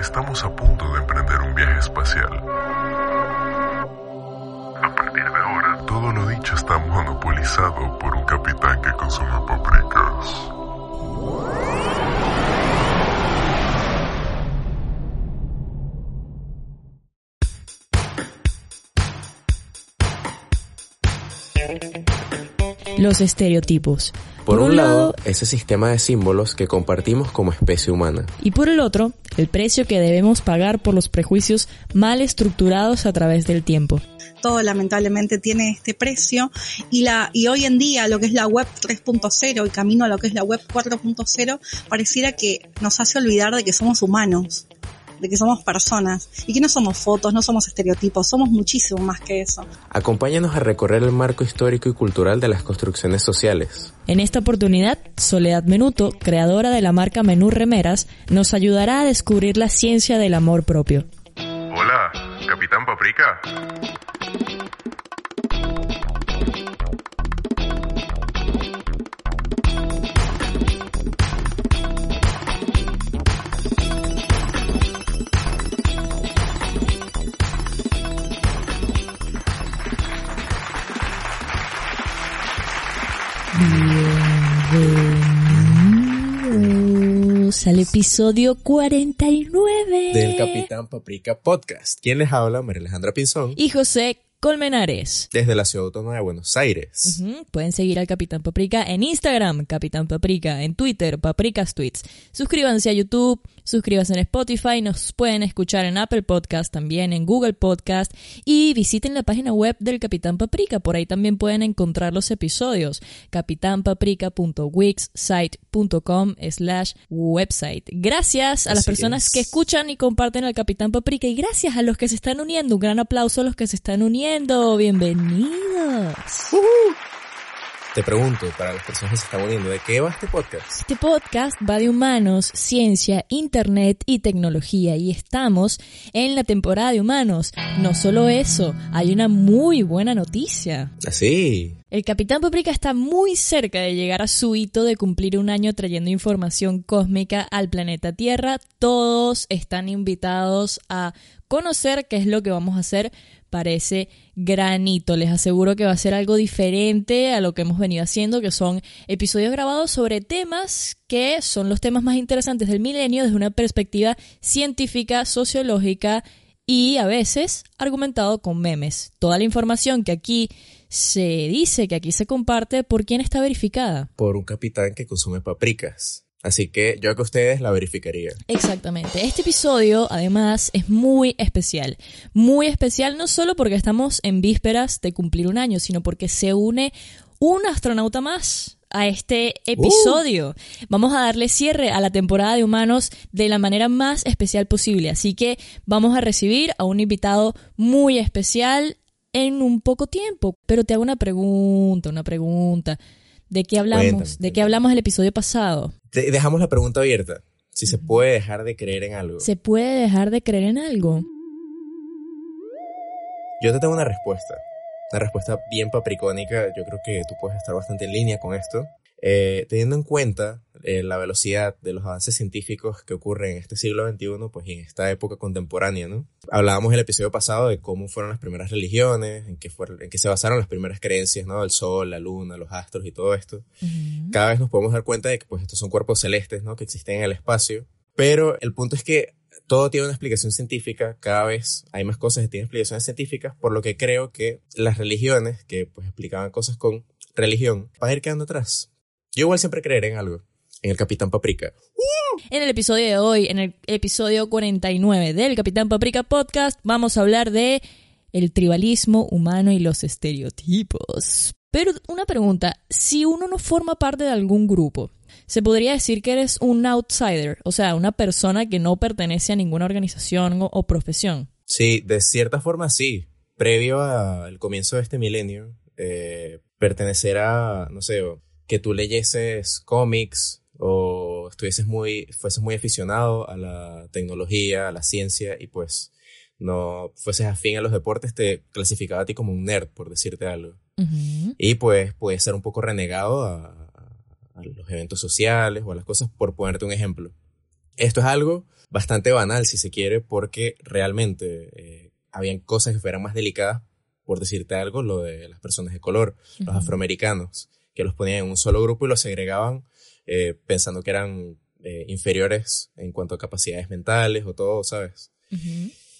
Estamos a punto de emprender un viaje espacial. A partir de ahora, todo lo dicho está monopolizado por un capitán que consume paprikas. Los estereotipos. Por, un lado, ese sistema de símbolos que compartimos como especie humana. Y por el otro, el precio que debemos pagar por los prejuicios mal estructurados a través del tiempo. Todo lamentablemente tiene este precio y la y hoy en día lo que es la web 3.0 y camino a lo que es la web 4.0 pareciera que nos hace olvidar de que somos humanos de que somos personas y que no somos fotos, no somos estereotipos, somos muchísimo más que eso. Acompáñanos a recorrer el marco histórico y cultural de las construcciones sociales. En esta oportunidad, Soledad Menuto, creadora de la marca Menú Remeras, nos ayudará a descubrir la ciencia del amor propio. Hola, Capitán Paprika. Bienvenidos al episodio 49 Del Capitán Paprika Podcast. ¿Quién les habla? María Alejandra Pinzón. y José Colmenares. Desde la Ciudad Autónoma de Buenos Aires. Pueden seguir al Capitán Paprika en Instagram, Capitán Paprika, en Twitter, Paprikas Tweets. Suscríbanse a YouTube, suscríbanse en Spotify, nos pueden escuchar en Apple Podcast, también en Google Podcast y visiten la página web del Capitán Paprika, por ahí también pueden encontrar los episodios, capitanpaprika.wixsite.com slash website. Gracias a las Así personas es. que escuchan y comparten al Capitán Paprika y gracias a los que se están uniendo. Un gran aplauso a los que se están uniendo. Bienvenidos. Te pregunto, para las personas que se están uniendo, ¿de qué va este podcast? Este podcast va de humanos, ciencia, internet y tecnología y estamos en la temporada de humanos. No solo eso, hay una muy buena noticia. Así. El Capitán Paprika está muy cerca de llegar a su hito de cumplir un año trayendo información cósmica al planeta Tierra. Todos están invitados a conocer qué es lo que vamos a hacer para ese gran hito. Les aseguro que va a ser algo diferente a lo que hemos venido haciendo, que son episodios grabados sobre temas que son los temas más interesantes del milenio desde una perspectiva científica, sociológica y a veces argumentado con memes. Toda la información que aquí se dice, que aquí se comparte, ¿por quién está verificada? Por un capitán que consume paprikas. Así que yo que ustedes la verificaría. Exactamente. Este episodio, además, es muy especial. Muy especial no solo porque estamos en vísperas de cumplir un año, sino porque se une un astronauta más a este episodio. Vamos a darle cierre a la temporada de humanos de la manera más especial posible. Así que vamos a recibir a un invitado muy especial en un poco tiempo. Pero te hago una pregunta, una pregunta. ¿De qué hablamos? Cuéntame, ¿De qué hablamos el episodio pasado? De- dejamos la pregunta abierta. Si se puede dejar de creer en algo. ¿Se puede dejar de creer en algo? Yo te tengo una respuesta. Una respuesta bien papricónica. Yo creo que tú puedes estar bastante en línea con esto. Eh, teniendo en cuenta eh, la velocidad de los avances científicos que ocurren en este siglo XXI, pues en esta época contemporánea, ¿no? Hablábamos el episodio pasado de cómo fueron las primeras religiones, en qué, fueron, en qué se basaron las primeras creencias, ¿no? El sol, la luna, los astros y todo esto. Cada vez nos podemos dar cuenta de que pues estos son cuerpos celestes, ¿no? Que existen en el espacio. Pero el punto es que todo tiene una explicación científica, cada vez hay más cosas que tienen explicaciones científicas, por lo que creo que las religiones que pues explicaban cosas con religión van a ir quedando atrás. Yo igual siempre creeré en algo, en el Capitán Paprika. En el episodio de hoy, en el episodio 49 del Capitán Paprika Podcast, vamos a hablar de el tribalismo humano y los estereotipos. Pero una pregunta, si uno no forma parte de algún grupo, Se podría decir que eres un outsider, o sea, una persona que no pertenece a ninguna organización o, o profesión. Sí, de cierta forma sí. Previo al comienzo de este milenio, eh, pertenecer a, no sé, que tú leyeses cómics o estuvieses muy, fueses muy aficionado a la tecnología, a la ciencia y pues no fueses afín a los deportes, te clasificaba a ti como un nerd, por decirte algo. Y pues puedes ser un poco renegado a, a los eventos sociales o a las cosas, por ponerte un ejemplo. Esto es algo bastante banal, si se quiere, porque realmente eh, habían cosas que fueran más delicadas, por decirte algo, lo de las personas de color, los afroamericanos, que los ponían en un solo grupo y los segregaban eh, pensando que eran eh, inferiores en cuanto a capacidades mentales o todo, ¿sabes?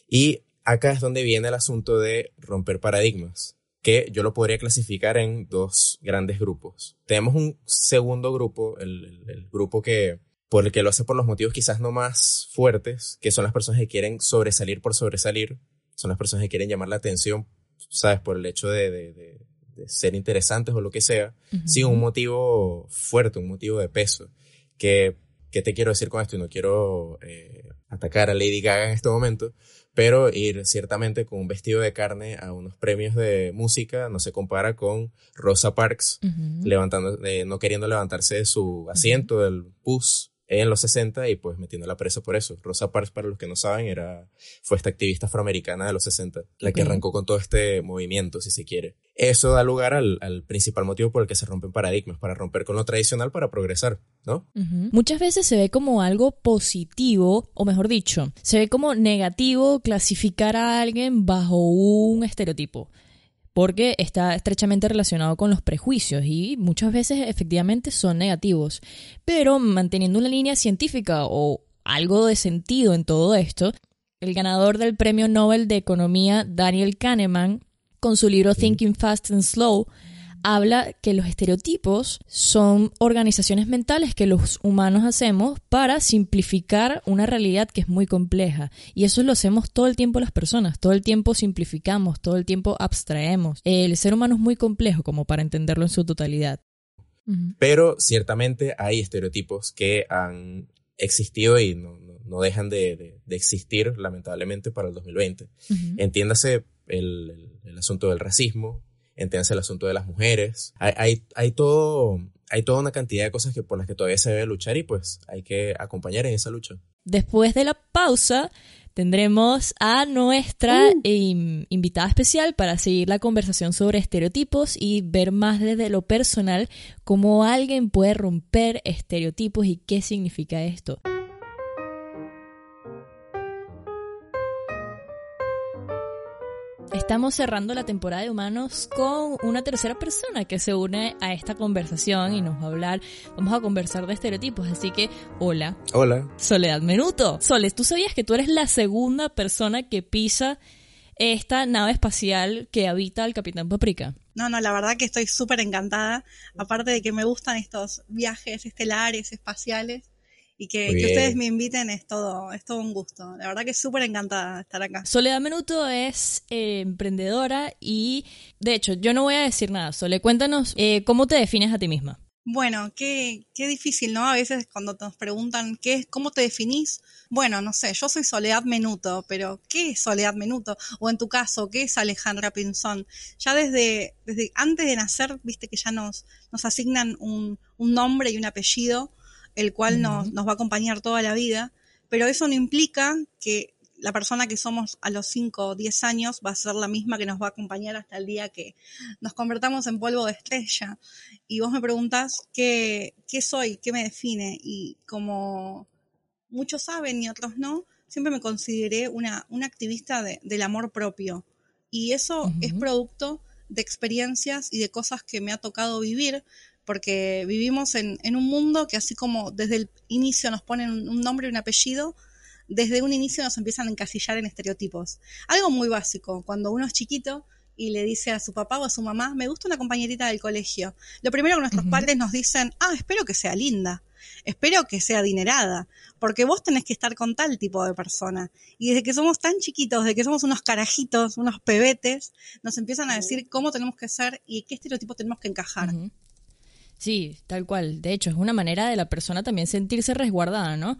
Y acá es donde viene el asunto de romper paradigmas, que yo lo podría clasificar en dos grandes grupos. Tenemos un segundo grupo, el, el- el grupo que por el que lo hace por los motivos quizás no más fuertes, que son las personas que quieren sobresalir por sobresalir, son las personas que quieren llamar la atención, ¿sabes? Por el hecho de, de- de- ser interesantes o lo que sea, Ujú. sin un motivo fuerte, un motivo de peso. Que, ¿Qué te quiero decir con esto? Y no quiero eh, atacar a Lady Gaga en este momento, pero ir ciertamente con un vestido de carne a unos premios de música no se compara con Rosa Parks levantando, eh, no queriendo levantarse de su asiento del bus en los 60 y pues metiéndola presa por eso. Rosa Parks, para los que no saben, era, fue esta activista afroamericana de los 60, la que arrancó con todo este movimiento, si se quiere. Eso da lugar al, al principal motivo por el que se rompen paradigmas, para romper con lo tradicional para progresar, ¿no? Muchas veces se ve como algo positivo, o mejor dicho, se ve como negativo clasificar a alguien bajo un estereotipo, porque está estrechamente relacionado con los prejuicios y muchas veces efectivamente son negativos. Pero manteniendo una línea científica o algo de sentido en todo esto, el ganador del Premio Nobel de Economía, Daniel Kahneman, con su libro Thinking Fast and Slow, habla que los estereotipos son organizaciones mentales que los humanos hacemos para simplificar una realidad que es muy compleja. Y eso lo hacemos todo el tiempo las personas, todo el tiempo simplificamos, todo el tiempo abstraemos. El ser humano es muy complejo como para entenderlo en su totalidad. Pero ciertamente hay estereotipos que han existido y no, no- no dejan de, de- de existir, lamentablemente, para el 2020. Ujú. Entiéndase el, el- el asunto del racismo, entiéndase el asunto de las mujeres. Hay, hay, hay todo, hay toda una cantidad de cosas que por las que todavía se debe luchar y pues hay que acompañar en esa lucha. Después de la pausa tendremos a nuestra Uh. im- invitada especial para seguir la conversación sobre estereotipos y ver más desde lo personal cómo alguien puede romper estereotipos y qué significa esto. Estamos cerrando la temporada de humanos con una tercera persona que se une a esta conversación y nos va a hablar, vamos a conversar de estereotipos, así que hola, Hola. Soledad Menuto. Soles, ¿tú sabías que tú eres la segunda persona que pisa esta nave espacial que habita el Capitán Paprika? No, no, la verdad que estoy súper encantada. Aparte de que me gustan estos viajes estelares, espaciales. Y que, ustedes me inviten es todo, es todo un gusto. La verdad que súper encantada de estar acá. Soledad Menuto es eh, emprendedora y, de hecho, yo no voy a decir nada. Sole, cuéntanos eh, cómo te defines a ti misma. Bueno, qué, qué difícil, ¿no? A veces cuando nos preguntan ¿qué es, cómo te definís, bueno, no sé, yo soy Soledad Menuto, pero ¿qué es Soledad Menuto? O en tu caso, ¿qué es Alejandra Pinzón? Ya desde, desde antes de nacer, viste que ya nos, nos asignan un, un nombre y un apellido, el cual nos, Ujú. nos va a acompañar toda la vida, pero eso no implica que la persona que somos a los 5 o 10 años va a ser la misma que nos va a acompañar hasta el día que nos convertamos en polvo de estrella y vos me preguntás qué, qué soy, qué me define, y como muchos saben y otros no, siempre me consideré una, una activista de- del amor propio. Y eso es producto de experiencias y de cosas que me ha tocado vivir, porque vivimos en, en un mundo que así como desde el inicio nos ponen un, nombre y un apellido, desde un inicio nos empiezan a encasillar en estereotipos. Algo muy básico, cuando uno es chiquito y le dice a su papá o a su mamá, me gusta una compañerita del colegio. Lo primero que nuestros padres nos dicen, ah, espero que sea linda, espero que sea adinerada, porque vos tenés que estar con tal tipo de persona. Y desde que somos tan chiquitos, desde que somos unos carajitos, unos pebetes, nos empiezan a decir cómo tenemos que ser y qué estereotipo tenemos que encajar. Sí, tal cual. De hecho, es una manera de la persona también sentirse resguardada, ¿no?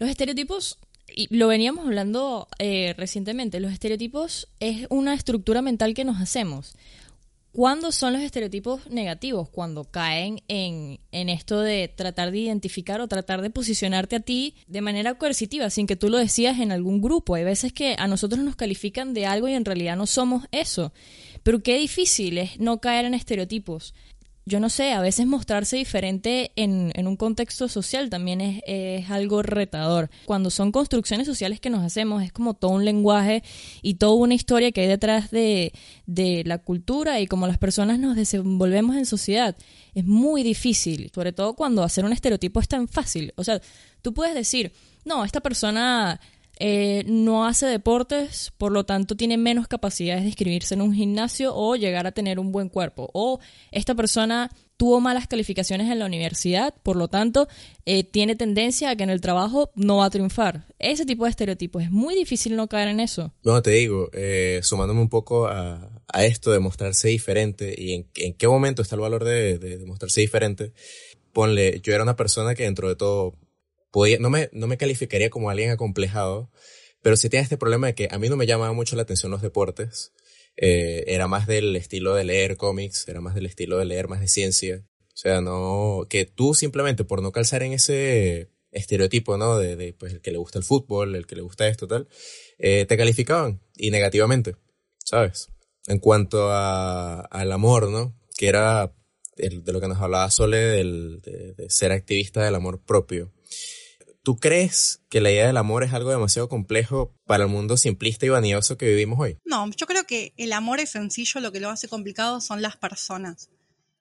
Los estereotipos, y lo veníamos hablando eh, recientemente, los estereotipos es una estructura mental que nos hacemos. ¿Cuándo son los estereotipos negativos? Cuando caen en, en, esto de tratar de identificar o tratar de posicionarte a ti de manera coercitiva, sin que tú lo decías en algún grupo. Hay veces que a nosotros nos califican de algo y en realidad no somos eso. Pero qué difícil es no caer en estereotipos yo no sé, a veces mostrarse diferente en, en un contexto social también es, es, algo retador. Cuando son construcciones sociales que nos hacemos, es como todo un lenguaje y toda una historia que hay detrás de, de la cultura y cómo las personas nos desenvolvemos en sociedad. Es muy difícil, sobre todo cuando hacer un estereotipo es tan fácil. O sea, tú puedes decir, no, esta persona eh, no hace deportes, por lo tanto tiene menos capacidades de inscribirse en un gimnasio o llegar a tener un buen cuerpo. O esta persona tuvo malas calificaciones en la universidad, por lo tanto eh, tiene tendencia a que en el trabajo no va a triunfar. Ese tipo de estereotipos, es muy difícil no caer en eso. No, te digo, eh, sumándome un poco a, esto de mostrarse diferente y en, qué momento está el valor de, de mostrarse diferente, ponle, yo era una persona que dentro de todo no, me, no me calificaría como alguien acomplejado, pero sí tiene este problema de que a mí no me llamaba mucho la atención los deportes. Eh, era más del estilo de leer cómics, era más del estilo de leer más de ciencia. O sea, no, que tú simplemente por no calzar en ese estereotipo, ¿no? De, de pues el que le gusta el fútbol, el que le gusta esto, tal, eh, te calificaban y negativamente, ¿sabes? En cuanto a, al amor, ¿no? Que era de lo que nos hablaba Sole, del, de, de ser activista del amor propio. ¿Tú crees que la idea del amor es algo demasiado complejo para el mundo simplista y vanidoso que vivimos hoy? No, yo creo que el amor es sencillo, lo que lo hace complicado son las personas.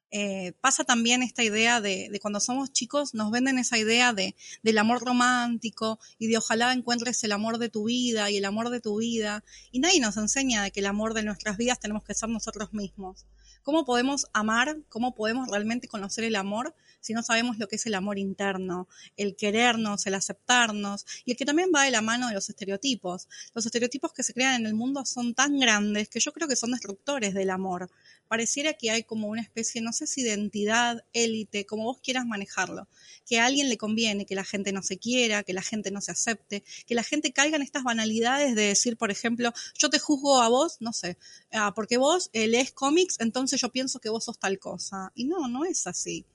Eh, pasa también esta idea de, de, cuando somos chicos, nos venden esa idea de, del amor romántico y de ojalá encuentres el amor de tu vida y el amor de tu vida. Y nadie nos enseña de que el amor de nuestras vidas tenemos que ser nosotros mismos. ¿Cómo podemos amar? ¿Cómo podemos realmente conocer el amor si no sabemos lo que es el amor interno, el querernos, el aceptarnos, y el que también va de la mano de los estereotipos. Los estereotipos que se crean en el mundo son tan grandes que yo creo que son destructores del amor. Pareciera que hay como una especie, no sé si de identidad, élite, como vos quieras manejarlo, que a alguien le conviene que la gente no se quiera, que la gente no se acepte, que la gente caiga en estas banalidades de decir, por ejemplo, yo te juzgo a vos, no sé, ah, porque vos lees cómics, entonces yo pienso que vos sos tal cosa. Y no, no es así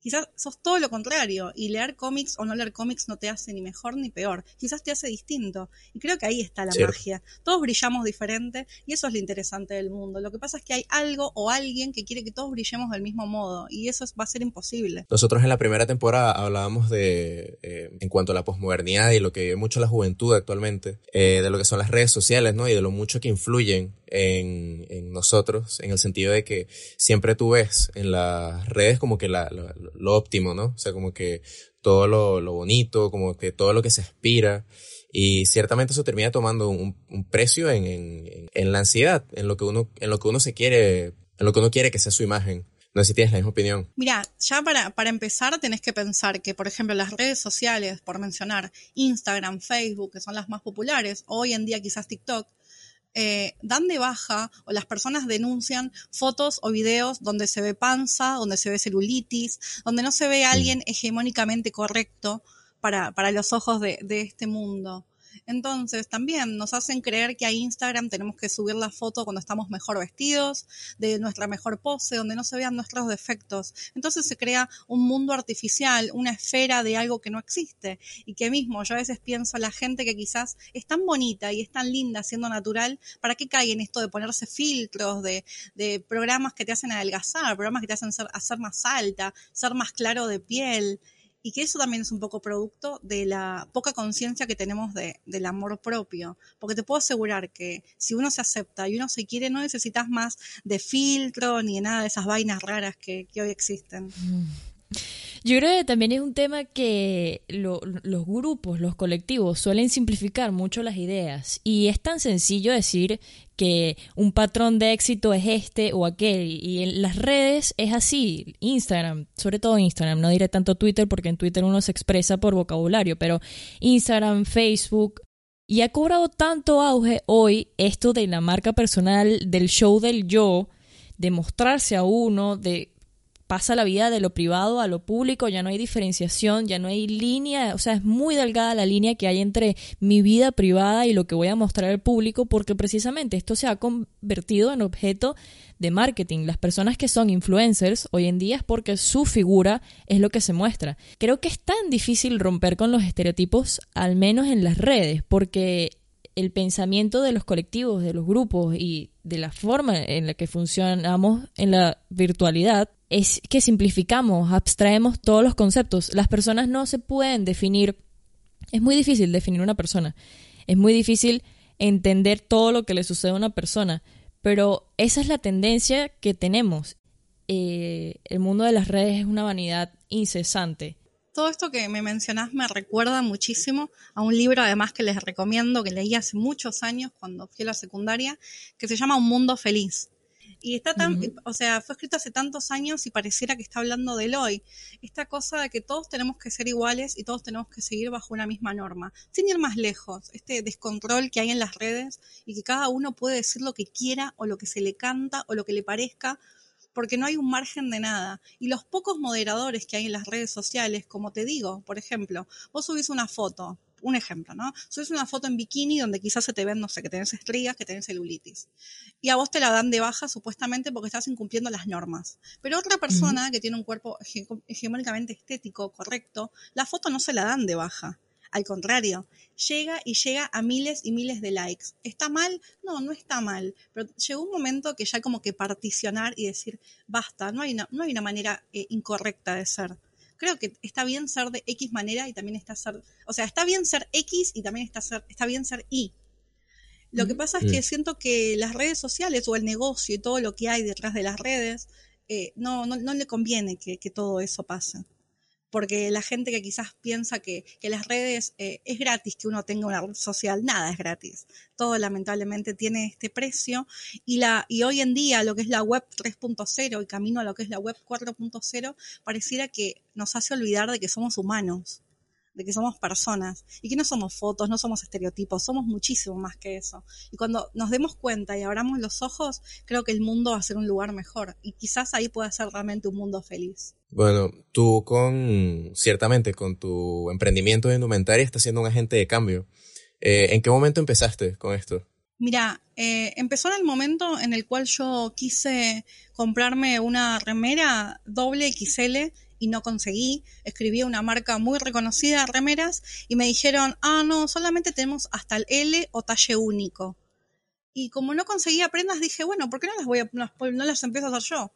quizás sos todo lo contrario y leer cómics o no leer cómics no te hace ni mejor ni peor, quizás te hace distinto. Y creo que ahí está la magia. Todos brillamos diferente y eso es lo interesante del mundo. Lo que pasa es que hay algo o alguien que quiere que todos brillemos del mismo modo y eso va a ser imposible. Nosotros en la primera temporada hablábamos de, eh, en cuanto a la posmodernidad y lo que vive mucho la juventud actualmente, eh, de lo que son las redes sociales, ¿no? Y de lo mucho que influyen en, en, nosotros, en el sentido de que siempre tú ves en las redes como que la, lo, óptimo, ¿no? O sea, como que todo lo, lo, bonito, como que todo lo que se aspira. Y ciertamente eso termina tomando un, un precio en, en, en, la ansiedad, en lo que uno, en lo que uno se quiere, en lo que uno quiere que sea su imagen. No sé si tienes la misma opinión. Mira, ya para, para empezar tenés que pensar que, por ejemplo, las redes sociales, por mencionar Instagram, Facebook, que son las más populares, hoy en día quizás TikTok, eh, dan de baja o las personas denuncian fotos o videos donde se ve panza, donde se ve celulitis, donde no se ve a alguien hegemónicamente correcto para, para los ojos de, de este mundo. Entonces, también nos hacen creer que a Instagram tenemos que subir la foto cuando estamos mejor vestidos, de nuestra mejor pose, donde no se vean nuestros defectos. Entonces se crea un mundo artificial, una esfera de algo que no existe. Y que mismo yo a veces pienso a la gente que quizás es tan bonita y es tan linda siendo natural, ¿para qué cae en esto de ponerse filtros, de, de programas que te hacen adelgazar, programas que te hacen ser, hacer más alta, ser más claro de piel? Y que eso también es un poco producto de la poca conciencia que tenemos de, del amor propio. Porque te puedo asegurar que si uno se acepta y uno se quiere, no necesitas más de filtro ni de nada de esas vainas raras que, que hoy existen. Mm. Yo creo que también es un tema que los grupos, los colectivos suelen simplificar mucho las ideas. Y es tan sencillo decir que un patrón de éxito es este o aquel. Y en las redes es así, Instagram, sobre todo Instagram, no diré tanto Twitter porque en Twitter uno se expresa por vocabulario, pero Instagram, Facebook, y ha cobrado tanto auge hoy esto de la marca personal, del show del yo, de mostrarse a uno, de pasa la vida de lo privado a lo público, ya no hay diferenciación, ya no hay línea, o sea, es muy delgada la línea que hay entre mi vida privada y lo que voy a mostrar al público, porque precisamente esto se ha convertido en objeto de marketing. Las personas que son influencers hoy en día es porque su figura es lo que se muestra. Creo que es tan difícil romper con los estereotipos, al menos en las redes, porque el pensamiento de los colectivos, de los grupos y de la forma en la que funcionamos en la virtualidad es que simplificamos, abstraemos todos los conceptos. Las personas no se pueden definir, es muy difícil definir una persona, es muy difícil entender todo lo que le sucede a una persona, pero esa es la tendencia que tenemos. Eh, el mundo de las redes es una vanidad incesante todo esto que me mencionás me recuerda muchísimo a un libro además que les recomiendo, que leí hace muchos años cuando fui a la secundaria, que se llama Un Mundo Feliz. Y está tan, o sea, fue escrito hace tantos años y pareciera que está hablando del hoy. Esta cosa de que todos tenemos que ser iguales y todos tenemos que seguir bajo una misma norma, sin ir más lejos. Este descontrol que hay en las redes y que cada uno puede decir lo que quiera o lo que se le canta o lo que le parezca porque no hay un margen de nada. Y los pocos moderadores que hay en las redes sociales, como te digo, por ejemplo, vos subís una foto, un ejemplo, ¿no? Subís una foto en bikini donde quizás se te ven, no sé, que tenés estrías, que tenés celulitis. Y a vos te la dan de baja supuestamente porque estás incumpliendo las normas. Pero otra persona que tiene un cuerpo hegemónicamente estético correcto, la foto no se la dan de baja. Al contrario, llega y llega a miles y miles de likes. ¿Está mal? No, no está mal. Pero llegó un momento que ya como que particionar y decir, basta, no hay una, no hay una manera eh, incorrecta de ser. Creo que está bien ser de X manera y también está ser, o sea, está bien ser X y también está, ser, está bien ser Y. Lo que pasa es que siento que las redes sociales o el negocio y todo lo que hay detrás de las redes, eh, no, no, no, le conviene que, que todo eso pase porque la gente que quizás piensa que, las redes eh, es gratis que uno tenga una red social, nada es gratis. Todo lamentablemente tiene este precio y, la, y hoy en día lo que es la web 3.0 y camino a lo que es la web 4.0 pareciera que nos hace olvidar de que somos humanos de que somos personas y que no somos fotos, no somos estereotipos, somos muchísimo más que eso. Y cuando nos demos cuenta y abramos los ojos, creo que el mundo va a ser un lugar mejor y quizás ahí pueda ser realmente un mundo feliz. Bueno, tú con, ciertamente, con tu emprendimiento de indumentaria estás siendo un agente de cambio. Eh, ¿En qué momento empezaste con esto? Mira, eh, empezó en el momento en el cual yo quise comprarme una remera doble XL y no conseguí. Escribí una marca muy reconocida de remeras y me dijeron, ah, no, solamente tenemos hasta el L o talle único. Y como no conseguía prendas, dije, bueno, ¿por qué no las, voy a, no las empiezo a hacer yo?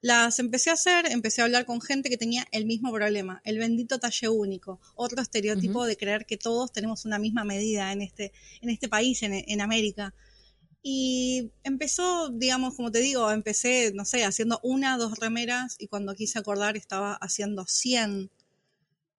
Las empecé a hacer, empecé a hablar con gente que tenía el mismo problema, el bendito talle único, otro estereotipo de creer que todos tenemos una misma medida en este, en este país, en, en América. Y empezó, digamos, como te digo, empecé, no sé, haciendo una, dos remeras y cuando quise acordar estaba haciendo 100.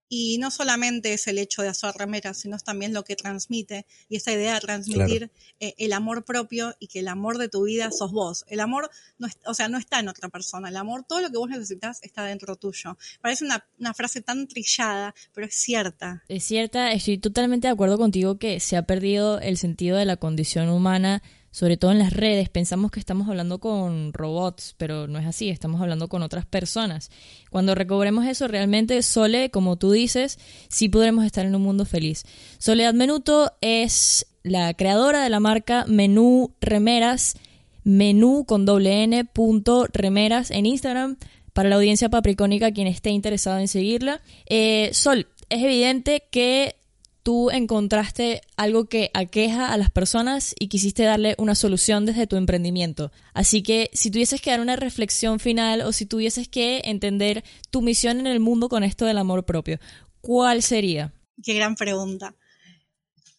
Y no solamente es el hecho de hacer remeras, sino también lo que transmite y esa idea de transmitir eh, el amor propio y que el amor de tu vida sos vos. El amor, no o sea, no está en otra persona. El amor, todo lo que vos necesitas está dentro tuyo. Parece una, una frase tan trillada, pero es cierta. Es cierta, estoy totalmente de acuerdo contigo que se ha perdido el sentido de la condición humana sobre todo en las redes, pensamos que estamos hablando con robots, pero no es así, estamos hablando con otras personas. Cuando recobremos eso, realmente Sole, como tú dices, sí podremos estar en un mundo feliz. Soledad Menuto es la creadora de la marca Menú Remeras, menú con doble n punto remeras en Instagram para la audiencia papricónica quien esté interesado en seguirla. Eh, Sol, es evidente que tú encontraste algo que aqueja a las personas y quisiste darle una solución desde tu emprendimiento. Así que si tuvieses que dar una reflexión final o si tuvieses que entender tu misión en el mundo con esto del amor propio, ¿cuál sería? Qué gran pregunta.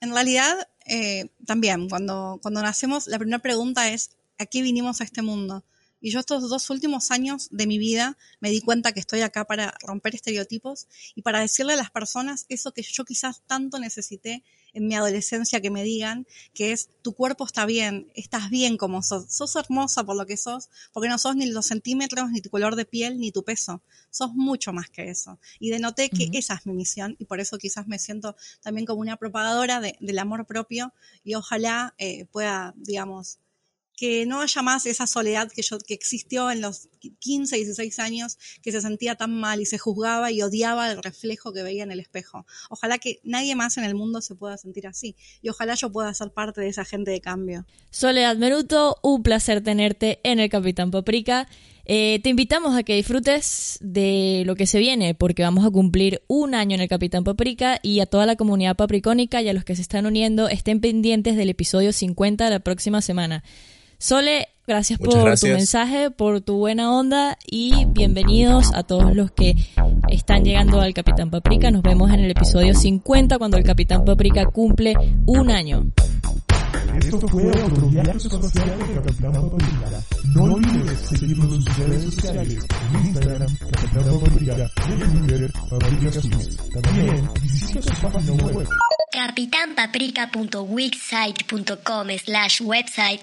En realidad, eh, también, cuando, cuando nacemos, la primera pregunta es, ¿a qué vinimos a este mundo? Y yo estos dos últimos años de mi vida me di cuenta que estoy acá para romper estereotipos y para decirle a las personas eso que yo quizás tanto necesité en mi adolescencia que me digan, que es tu cuerpo está bien, estás bien como sos, sos hermosa por lo que sos, porque no sos ni los centímetros, ni tu color de piel, ni tu peso, sos mucho más que eso. Y denoté que esa es mi misión y por eso quizás me siento también como una propagadora del amor propio y ojalá eh, pueda, digamos, que no haya más esa soledad que, yo, que existió en los 15, 16 años, que se sentía tan mal y se juzgaba y odiaba el reflejo que veía en el espejo. Ojalá que nadie más en el mundo se pueda sentir así y ojalá yo pueda ser parte de esa gente de cambio. Soledad Meruto, un placer tenerte en el Capitán Paprika. Eh, te invitamos a que disfrutes de lo que se viene, porque vamos a cumplir un año en el Capitán Paprika y a toda la comunidad papricónica y a los que se están uniendo estén pendientes del episodio 50 de la próxima semana. Sole, gracias por tu mensaje, por tu buena onda y bienvenidos a todos los que están llegando al Capitán Paprika. Nos vemos en el episodio 50 cuando el Capitán Paprika cumple un año. Esto fue otro viaje social de Capitán Paprika. No olvides seguirnos en sus redes sociales, en Instagram, Capitán Paprika, y en Twitter, Paprika También visita su página web. capitánpaprika.wixsite.com slash website